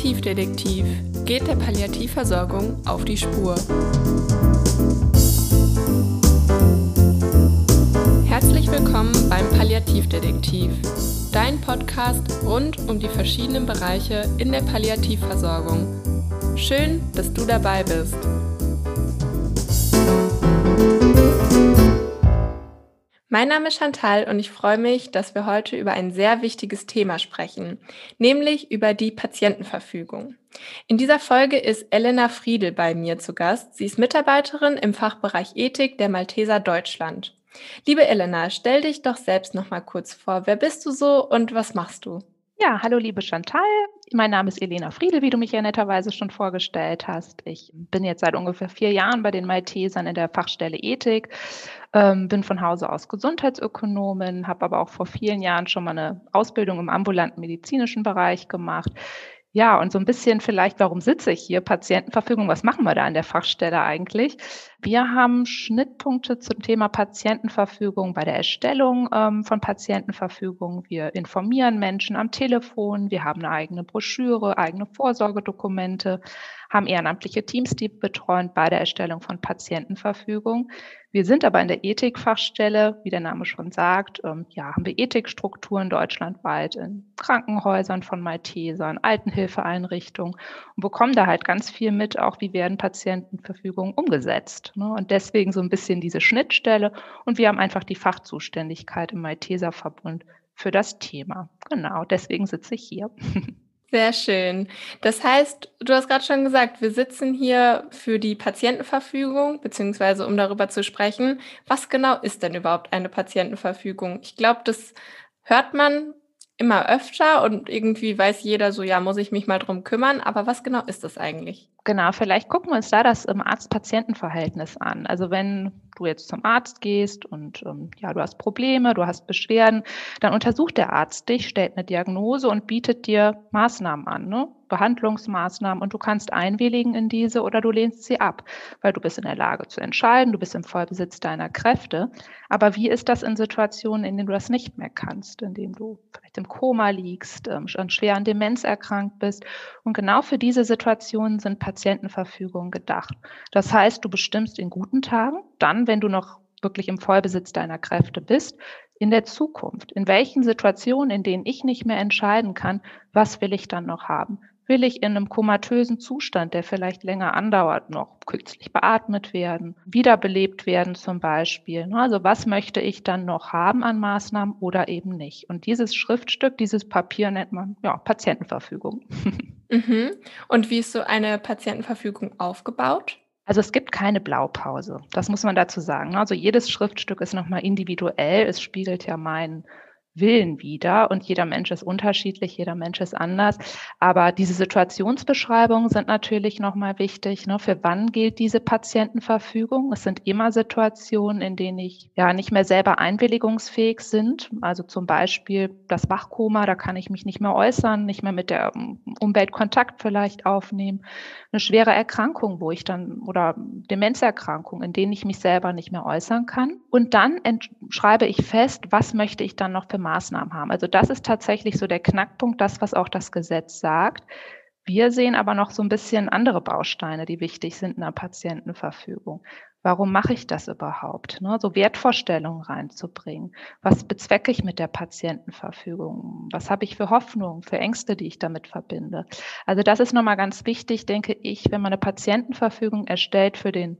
Palliativdetektiv geht der Palliativversorgung auf die Spur. Herzlich willkommen beim Palliativdetektiv, dein Podcast rund um die verschiedenen Bereiche in der Palliativversorgung. Schön, dass du dabei bist. Mein Name ist Chantal und ich freue mich, dass wir heute über ein sehr wichtiges Thema sprechen, nämlich über die Patientenverfügung. In dieser Folge ist Elena Friedel bei mir zu Gast. Sie ist Mitarbeiterin im Fachbereich Ethik der Malteser Deutschland. Liebe Elena, stell dich doch selbst noch mal kurz vor. Wer bist du so und was machst du? Ja, hallo liebe Chantal. Mein Name ist Elena Friedel, wie du mich ja netterweise schon vorgestellt hast. Ich bin jetzt seit ungefähr vier Jahren bei den Maltesern in der Fachstelle Ethik, ähm, bin von Hause aus Gesundheitsökonomin, habe aber auch vor vielen Jahren schon mal eine Ausbildung im ambulanten medizinischen Bereich gemacht. Ja, und so ein bisschen vielleicht, warum sitze ich hier? Patientenverfügung, was machen wir da an der Fachstelle eigentlich? Wir haben Schnittpunkte zum Thema Patientenverfügung bei der Erstellung ähm, von Patientenverfügung. Wir informieren Menschen am Telefon, wir haben eine eigene Broschüre, eigene Vorsorgedokumente, haben ehrenamtliche Teams, die betreuen bei der Erstellung von Patientenverfügung. Wir sind aber in der Ethikfachstelle, wie der Name schon sagt, ähm, ja, haben wir Ethikstrukturen deutschlandweit in Krankenhäusern von Maltesern, Altenhilfeeinrichtungen und bekommen da halt ganz viel mit, auch wie werden Patientenverfügungen umgesetzt. Ne? Und deswegen so ein bisschen diese Schnittstelle und wir haben einfach die Fachzuständigkeit im Malteserverbund für das Thema. Genau, deswegen sitze ich hier. Sehr schön. Das heißt, du hast gerade schon gesagt, wir sitzen hier für die Patientenverfügung, beziehungsweise um darüber zu sprechen. Was genau ist denn überhaupt eine Patientenverfügung? Ich glaube, das hört man immer öfter und irgendwie weiß jeder so, ja, muss ich mich mal drum kümmern. Aber was genau ist das eigentlich? Genau, vielleicht gucken wir uns da das ähm, Arzt-Patienten-Verhältnis an. Also wenn du jetzt zum Arzt gehst und ähm, ja, du hast Probleme, du hast Beschwerden, dann untersucht der Arzt dich, stellt eine Diagnose und bietet dir Maßnahmen an, ne? Behandlungsmaßnahmen und du kannst einwilligen in diese oder du lehnst sie ab, weil du bist in der Lage zu entscheiden, du bist im Vollbesitz deiner Kräfte. Aber wie ist das in Situationen, in denen du das nicht mehr kannst, in denen du vielleicht im Koma liegst, ähm, schon schwer an Demenz erkrankt bist? Und genau für diese Situationen sind Patientenverfügung gedacht. Das heißt, du bestimmst in guten Tagen, dann, wenn du noch wirklich im Vollbesitz deiner Kräfte bist, in der Zukunft, in welchen Situationen, in denen ich nicht mehr entscheiden kann, was will ich dann noch haben? Will ich in einem komatösen Zustand, der vielleicht länger andauert, noch künstlich beatmet werden, wiederbelebt werden zum Beispiel? Also was möchte ich dann noch haben an Maßnahmen oder eben nicht? Und dieses Schriftstück, dieses Papier nennt man ja, Patientenverfügung. Mhm. Und wie ist so eine Patientenverfügung aufgebaut? Also es gibt keine Blaupause. Das muss man dazu sagen. Also jedes Schriftstück ist nochmal individuell. Es spiegelt ja meinen Willen wieder und jeder Mensch ist unterschiedlich, jeder Mensch ist anders. Aber diese Situationsbeschreibungen sind natürlich nochmal wichtig. Ne? Für wann gilt diese Patientenverfügung? Es sind immer Situationen, in denen ich ja nicht mehr selber einwilligungsfähig sind. Also zum Beispiel das Wachkoma, da kann ich mich nicht mehr äußern, nicht mehr mit der Umwelt Kontakt vielleicht aufnehmen. Eine schwere Erkrankung, wo ich dann oder Demenzerkrankung, in denen ich mich selber nicht mehr äußern kann. Und dann schreibe ich fest, was möchte ich dann noch für Maßnahmen haben. Also das ist tatsächlich so der Knackpunkt, das, was auch das Gesetz sagt. Wir sehen aber noch so ein bisschen andere Bausteine, die wichtig sind in der Patientenverfügung. Warum mache ich das überhaupt? Ne? So Wertvorstellungen reinzubringen. Was bezwecke ich mit der Patientenverfügung? Was habe ich für Hoffnungen, für Ängste, die ich damit verbinde? Also das ist nochmal ganz wichtig, denke ich, wenn man eine Patientenverfügung erstellt für den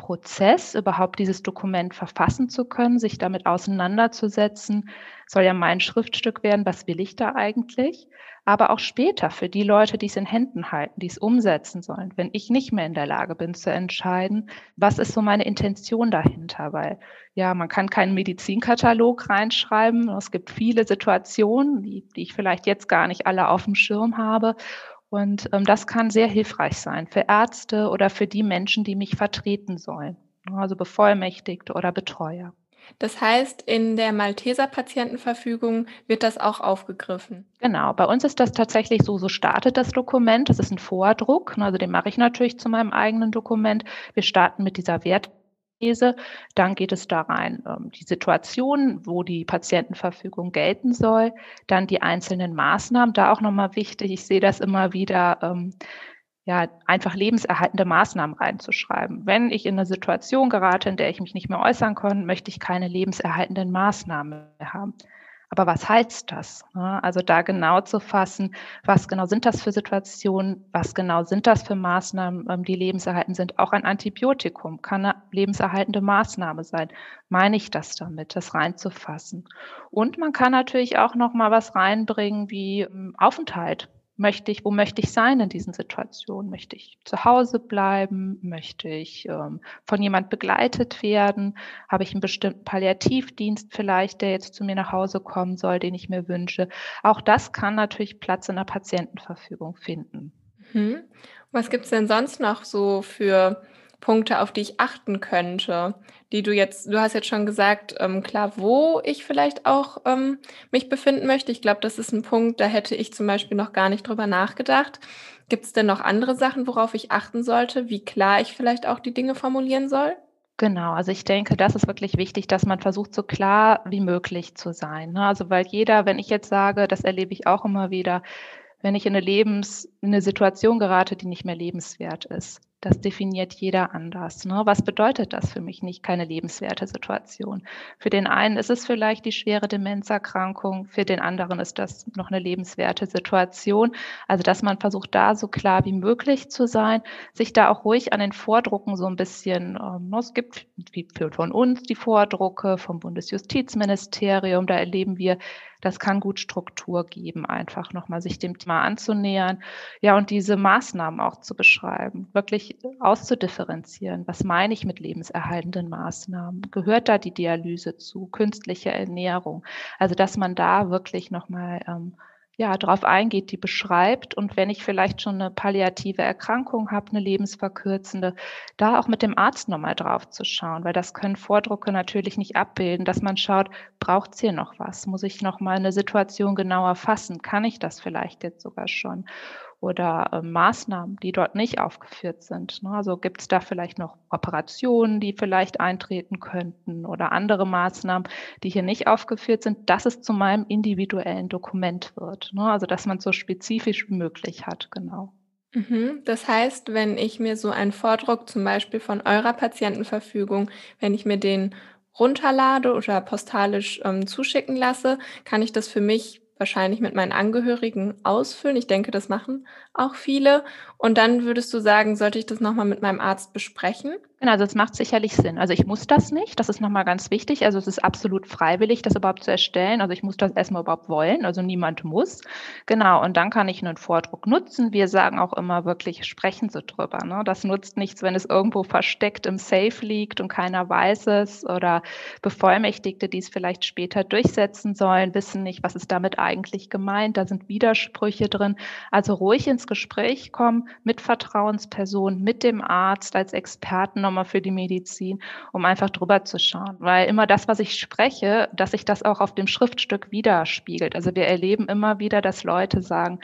Prozess, überhaupt dieses Dokument verfassen zu können, sich damit auseinanderzusetzen, soll ja mein Schriftstück werden, was will ich da eigentlich? Aber auch später für die Leute, die es in Händen halten, die es umsetzen sollen, wenn ich nicht mehr in der Lage bin zu entscheiden, was ist so meine Intention dahinter? Weil ja, man kann keinen Medizinkatalog reinschreiben. Es gibt viele Situationen, die, die ich vielleicht jetzt gar nicht alle auf dem Schirm habe. Und ähm, das kann sehr hilfreich sein für Ärzte oder für die Menschen, die mich vertreten sollen, also Bevollmächtigte oder Betreuer. Das heißt, in der Malteser Patientenverfügung wird das auch aufgegriffen. Genau, bei uns ist das tatsächlich so, so startet das Dokument. Das ist ein Vordruck, also den mache ich natürlich zu meinem eigenen Dokument. Wir starten mit dieser Wert dann geht es da rein, ähm, die Situation, wo die Patientenverfügung gelten soll, dann die einzelnen Maßnahmen, da auch nochmal wichtig, ich sehe das immer wieder, ähm, ja, einfach lebenserhaltende Maßnahmen reinzuschreiben. Wenn ich in eine Situation gerate, in der ich mich nicht mehr äußern kann, möchte ich keine lebenserhaltenden Maßnahmen mehr haben. Aber was heißt das? Also da genau zu fassen, was genau sind das für Situationen, was genau sind das für Maßnahmen, ähm, die lebenserhaltend sind. Auch ein Antibiotikum kann eine lebenserhaltende Maßnahme sein. Meine ich das damit, das reinzufassen? Und man kann natürlich auch noch mal was reinbringen wie ähm, Aufenthalt möchte ich, wo möchte ich sein in diesen Situationen? Möchte ich zu Hause bleiben? Möchte ich ähm, von jemand begleitet werden? Habe ich einen bestimmten Palliativdienst vielleicht, der jetzt zu mir nach Hause kommen soll, den ich mir wünsche? Auch das kann natürlich Platz in der Patientenverfügung finden. Mhm. Was gibt es denn sonst noch so für Punkte, auf die ich achten könnte, die du jetzt, du hast jetzt schon gesagt, ähm, klar, wo ich vielleicht auch ähm, mich befinden möchte. Ich glaube, das ist ein Punkt, da hätte ich zum Beispiel noch gar nicht drüber nachgedacht. Gibt es denn noch andere Sachen, worauf ich achten sollte, wie klar ich vielleicht auch die Dinge formulieren soll? Genau, also ich denke, das ist wirklich wichtig, dass man versucht, so klar wie möglich zu sein. Ne? Also weil jeder, wenn ich jetzt sage, das erlebe ich auch immer wieder, wenn ich in eine Lebens, in eine Situation gerate, die nicht mehr lebenswert ist, das definiert jeder anders. Ne? Was bedeutet das für mich nicht keine lebenswerte Situation? Für den einen ist es vielleicht die schwere Demenzerkrankung, für den anderen ist das noch eine lebenswerte Situation. Also, dass man versucht, da so klar wie möglich zu sein, sich da auch ruhig an den Vordrucken so ein bisschen, ähm, ne, es gibt wie von uns die Vordrucke vom Bundesjustizministerium, da erleben wir, das kann gut Struktur geben, einfach nochmal sich dem Thema anzunähern. Ja, und diese Maßnahmen auch zu beschreiben, wirklich auszudifferenzieren. Was meine ich mit lebenserhaltenden Maßnahmen? Gehört da die Dialyse zu, künstliche Ernährung? Also, dass man da wirklich nochmal ähm, ja, darauf eingeht, die beschreibt. Und wenn ich vielleicht schon eine palliative Erkrankung habe, eine lebensverkürzende, da auch mit dem Arzt nochmal drauf zu schauen, weil das können Vordrucke natürlich nicht abbilden, dass man schaut, braucht es hier noch was? Muss ich nochmal eine Situation genauer fassen? Kann ich das vielleicht jetzt sogar schon? Oder äh, Maßnahmen, die dort nicht aufgeführt sind. Ne? Also gibt es da vielleicht noch Operationen, die vielleicht eintreten könnten oder andere Maßnahmen, die hier nicht aufgeführt sind, dass es zu meinem individuellen Dokument wird. Ne? Also dass man es so spezifisch wie möglich hat, genau. Mhm. Das heißt, wenn ich mir so einen Vordruck zum Beispiel von eurer Patientenverfügung, wenn ich mir den runterlade oder postalisch ähm, zuschicken lasse, kann ich das für mich wahrscheinlich mit meinen Angehörigen ausfüllen. Ich denke, das machen auch viele. Und dann würdest du sagen, sollte ich das nochmal mit meinem Arzt besprechen? Genau, also es macht sicherlich Sinn. Also ich muss das nicht, das ist nochmal ganz wichtig. Also es ist absolut freiwillig, das überhaupt zu erstellen. Also ich muss das erstmal überhaupt wollen, also niemand muss. Genau, und dann kann ich einen Vordruck nutzen. Wir sagen auch immer wirklich, sprechen Sie drüber. Ne? Das nutzt nichts, wenn es irgendwo versteckt im Safe liegt und keiner weiß es oder Bevollmächtigte, die es vielleicht später durchsetzen sollen, wissen nicht, was ist damit eigentlich gemeint. Da sind Widersprüche drin. Also ruhig ins Gespräch kommen mit Vertrauenspersonen, mit dem Arzt als Experten nochmal für die Medizin, um einfach drüber zu schauen. Weil immer das, was ich spreche, dass sich das auch auf dem Schriftstück widerspiegelt. Also wir erleben immer wieder, dass Leute sagen,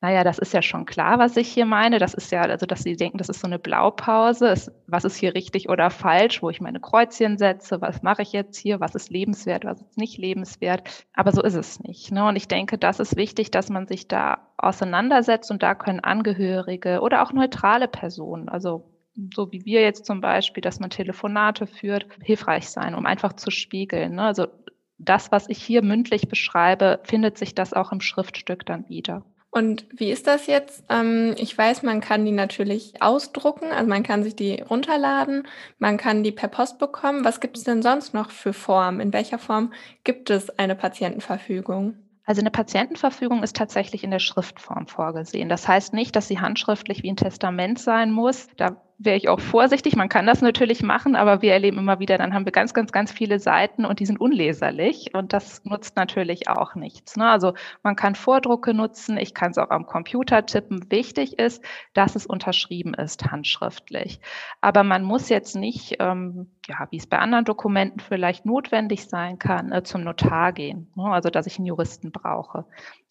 naja, das ist ja schon klar, was ich hier meine. Das ist ja, also dass sie denken, das ist so eine Blaupause. Ist, was ist hier richtig oder falsch, wo ich meine Kreuzchen setze, was mache ich jetzt hier, was ist lebenswert, was ist nicht lebenswert. Aber so ist es nicht. Ne? Und ich denke, das ist wichtig, dass man sich da auseinandersetzt und da können Angehörige oder auch neutrale Personen, also so wie wir jetzt zum Beispiel, dass man Telefonate führt, hilfreich sein, um einfach zu spiegeln. Ne? Also das, was ich hier mündlich beschreibe, findet sich das auch im Schriftstück dann wieder. Und wie ist das jetzt? Ähm, ich weiß, man kann die natürlich ausdrucken, also man kann sich die runterladen, man kann die per Post bekommen. Was gibt es denn sonst noch für Formen? In welcher Form gibt es eine Patientenverfügung? Also eine Patientenverfügung ist tatsächlich in der Schriftform vorgesehen. Das heißt nicht, dass sie handschriftlich wie ein Testament sein muss. Da wäre ich auch vorsichtig. Man kann das natürlich machen, aber wir erleben immer wieder, dann haben wir ganz, ganz, ganz viele Seiten und die sind unleserlich und das nutzt natürlich auch nichts. Ne? Also man kann Vordrucke nutzen, ich kann es auch am Computer tippen. Wichtig ist, dass es unterschrieben ist, handschriftlich. Aber man muss jetzt nicht, ähm, ja, wie es bei anderen Dokumenten vielleicht notwendig sein kann, äh, zum Notar gehen. Ne? Also dass ich einen Juristen brauche.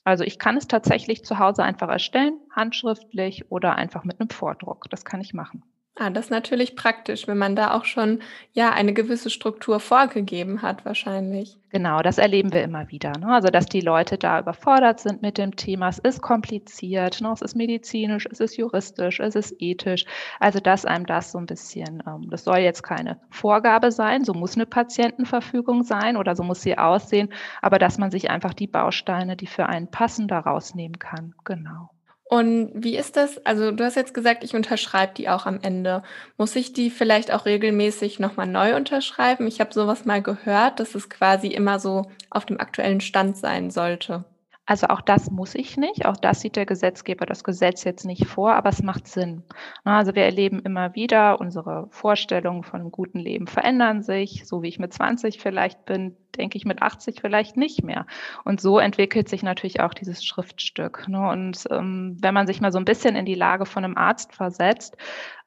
Also ich kann es tatsächlich zu Hause einfach erstellen, handschriftlich oder einfach mit einem Vordruck. Das kann ich machen. Ah, das ist natürlich praktisch, wenn man da auch schon, ja, eine gewisse Struktur vorgegeben hat wahrscheinlich. Genau, das erleben wir immer wieder, ne? Also, dass die Leute da überfordert sind mit dem Thema. Es ist kompliziert, ne? Es ist medizinisch, es ist juristisch, es ist ethisch. Also, dass einem das so ein bisschen ähm, das soll jetzt keine Vorgabe sein, so muss eine Patientenverfügung sein oder so muss sie aussehen, aber dass man sich einfach die Bausteine, die für einen passen, da rausnehmen kann. Genau. Und wie ist das? Also, du hast jetzt gesagt, ich unterschreibe die auch am Ende. Muss ich die vielleicht auch regelmäßig noch mal neu unterschreiben? Ich habe so was mal gehört, dass es quasi immer so auf dem aktuellen Stand sein sollte. Also auch das muss ich nicht. Auch das sieht der Gesetzgeber, das Gesetz jetzt nicht vor, aber es macht Sinn. Also wir erleben immer wieder, unsere Vorstellungen von einem guten Leben verändern sich. So wie ich mit 20 vielleicht bin, denke ich mit 80 vielleicht nicht mehr. Und so entwickelt sich natürlich auch dieses Schriftstück. Ne? Und ähm, wenn man sich mal so ein bisschen in die Lage von einem Arzt versetzt,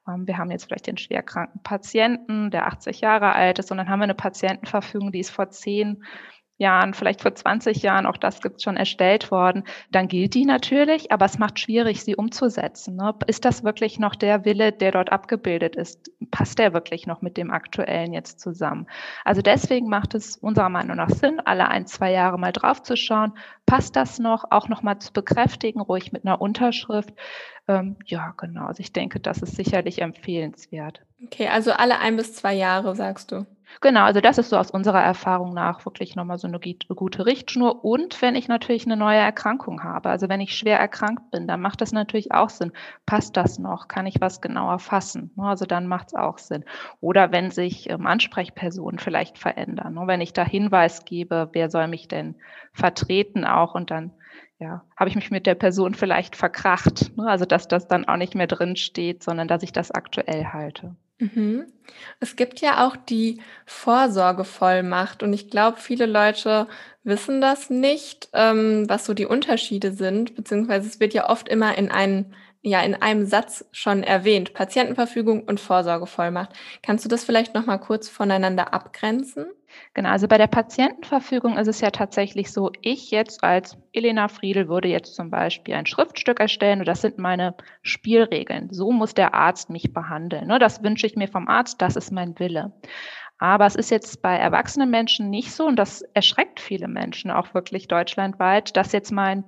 ähm, wir haben jetzt vielleicht den schwerkranken Patienten, der 80 Jahre alt ist, und dann haben wir eine Patientenverfügung, die ist vor zehn Jahren, vielleicht vor 20 Jahren, auch das gibt es schon erstellt worden, dann gilt die natürlich, aber es macht schwierig, sie umzusetzen. Ne? Ist das wirklich noch der Wille, der dort abgebildet ist? Passt der wirklich noch mit dem aktuellen jetzt zusammen? Also deswegen macht es unserer Meinung nach Sinn, alle ein, zwei Jahre mal draufzuschauen. Passt das noch? Auch nochmal zu bekräftigen, ruhig mit einer Unterschrift. Ähm, ja, genau. Also ich denke, das ist sicherlich empfehlenswert. Okay, also alle ein bis zwei Jahre, sagst du? Genau, also das ist so aus unserer Erfahrung nach wirklich nochmal so eine gute Richtschnur. Und wenn ich natürlich eine neue Erkrankung habe, also wenn ich schwer erkrankt bin, dann macht das natürlich auch Sinn. Passt das noch? Kann ich was genauer fassen? Ne, also dann macht es auch Sinn. Oder wenn sich ähm, Ansprechpersonen vielleicht verändern. Ne, wenn ich da Hinweis gebe, wer soll mich denn vertreten auch und dann ja, habe ich mich mit der Person vielleicht verkracht. Ne, also dass das dann auch nicht mehr drin steht, sondern dass ich das aktuell halte. Mhm. Es gibt ja auch die Vorsorgevollmacht und ich glaube, viele Leute wissen das nicht, ähm, was so die Unterschiede sind, beziehungsweise es wird ja oft immer in einen ja, in einem Satz schon erwähnt, Patientenverfügung und Vorsorgevollmacht. Kannst du das vielleicht noch mal kurz voneinander abgrenzen? Genau, also bei der Patientenverfügung ist es ja tatsächlich so, ich jetzt als Elena Friedel würde jetzt zum Beispiel ein Schriftstück erstellen und das sind meine Spielregeln. So muss der Arzt mich behandeln. Ne? Das wünsche ich mir vom Arzt, das ist mein Wille. Aber es ist jetzt bei erwachsenen Menschen nicht so und das erschreckt viele Menschen auch wirklich deutschlandweit, dass jetzt mein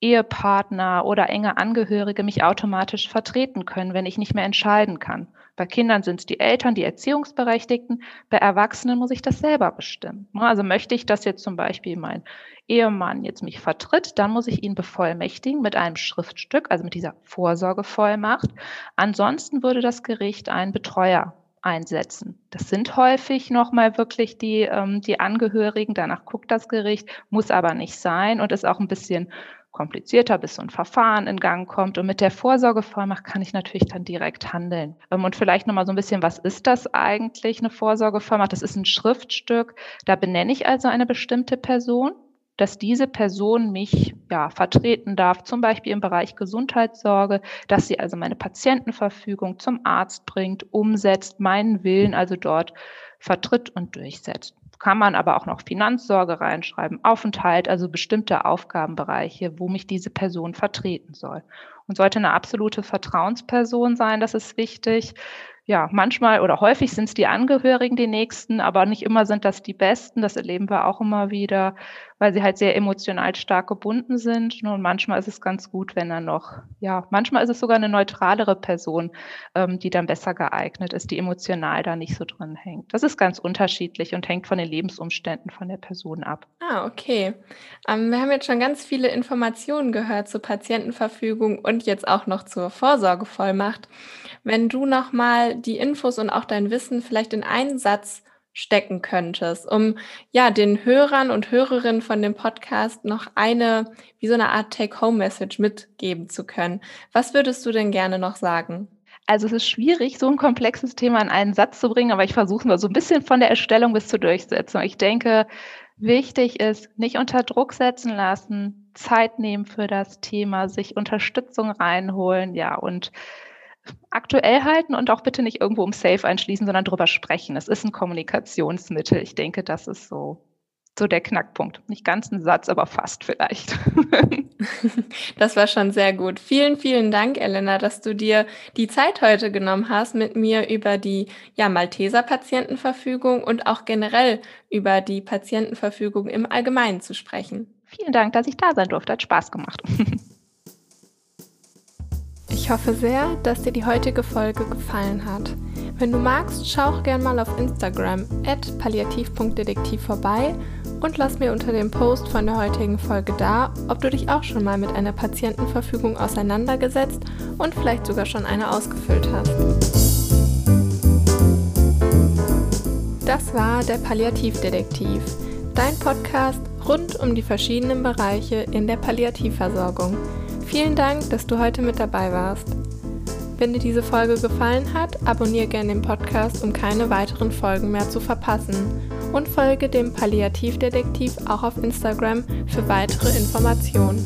Ehepartner oder enge Angehörige mich automatisch vertreten können, wenn ich nicht mehr entscheiden kann. Bei Kindern sind es die Eltern, die Erziehungsberechtigten. Bei Erwachsenen muss ich das selber bestimmen. Also möchte ich, dass jetzt zum Beispiel mein Ehemann jetzt mich vertritt, dann muss ich ihn bevollmächtigen mit einem Schriftstück, also mit dieser Vorsorgevollmacht. Ansonsten würde das Gericht einen Betreuer einsetzen. Das sind häufig nochmal wirklich die, ähm, die Angehörigen, danach guckt das Gericht, muss aber nicht sein und ist auch ein bisschen komplizierter, bis so ein Verfahren in Gang kommt. Und mit der Vorsorgevollmacht kann ich natürlich dann direkt handeln. Ähm, und vielleicht nochmal so ein bisschen, was ist das eigentlich, eine Vorsorgevollmacht? Das ist ein Schriftstück. Da benenne ich also eine bestimmte Person dass diese Person mich ja, vertreten darf, zum Beispiel im Bereich Gesundheitssorge, dass sie also meine Patientenverfügung zum Arzt bringt, umsetzt, meinen Willen also dort vertritt und durchsetzt kann man aber auch noch Finanzsorge reinschreiben, Aufenthalt, also bestimmte Aufgabenbereiche, wo mich diese Person vertreten soll. Und sollte eine absolute Vertrauensperson sein, das ist wichtig ja, manchmal oder häufig sind es die Angehörigen, die Nächsten, aber nicht immer sind das die Besten. Das erleben wir auch immer wieder, weil sie halt sehr emotional stark gebunden sind. Und manchmal ist es ganz gut, wenn er noch, ja, manchmal ist es sogar eine neutralere Person, ähm, die dann besser geeignet ist, die emotional da nicht so drin hängt. Das ist ganz unterschiedlich und hängt von den Lebensumständen von der Person ab. Ah, okay. Ähm, wir haben jetzt schon ganz viele Informationen gehört zur Patientenverfügung und jetzt auch noch zur Vorsorgevollmacht. Wenn du nochmal die Infos und auch dein Wissen vielleicht in einen Satz stecken könntest, um ja den Hörern und Hörerinnen von dem Podcast noch eine, wie so eine Art Take-Home-Message mitgeben zu können. Was würdest du denn gerne noch sagen? Also es ist schwierig, so ein komplexes Thema in einen Satz zu bringen, aber ich versuche mal so ein bisschen von der Erstellung bis zur Durchsetzung. Ich denke, wichtig ist, nicht unter Druck setzen lassen, Zeit nehmen für das Thema, sich Unterstützung reinholen, ja, und aktuell halten und auch bitte nicht irgendwo um Safe einschließen, sondern drüber sprechen. Es ist ein Kommunikationsmittel. Ich denke, das ist so so der Knackpunkt. Nicht ganz ein Satz, aber fast vielleicht. Das war schon sehr gut. Vielen, vielen Dank, Elena, dass du dir die Zeit heute genommen hast, mit mir über die ja, Malteser Patientenverfügung und auch generell über die Patientenverfügung im Allgemeinen zu sprechen. Vielen Dank, dass ich da sein durfte. Hat Spaß gemacht. Ich hoffe sehr, dass dir die heutige Folge gefallen hat. Wenn du magst, schau auch gern mal auf Instagram at palliativ.detektiv vorbei und lass mir unter dem Post von der heutigen Folge da, ob du dich auch schon mal mit einer Patientenverfügung auseinandergesetzt und vielleicht sogar schon eine ausgefüllt hast. Das war der Palliativdetektiv, dein Podcast rund um die verschiedenen Bereiche in der Palliativversorgung. Vielen Dank, dass du heute mit dabei warst. Wenn dir diese Folge gefallen hat, abonniere gerne den Podcast, um keine weiteren Folgen mehr zu verpassen. Und folge dem Palliativdetektiv auch auf Instagram für weitere Informationen.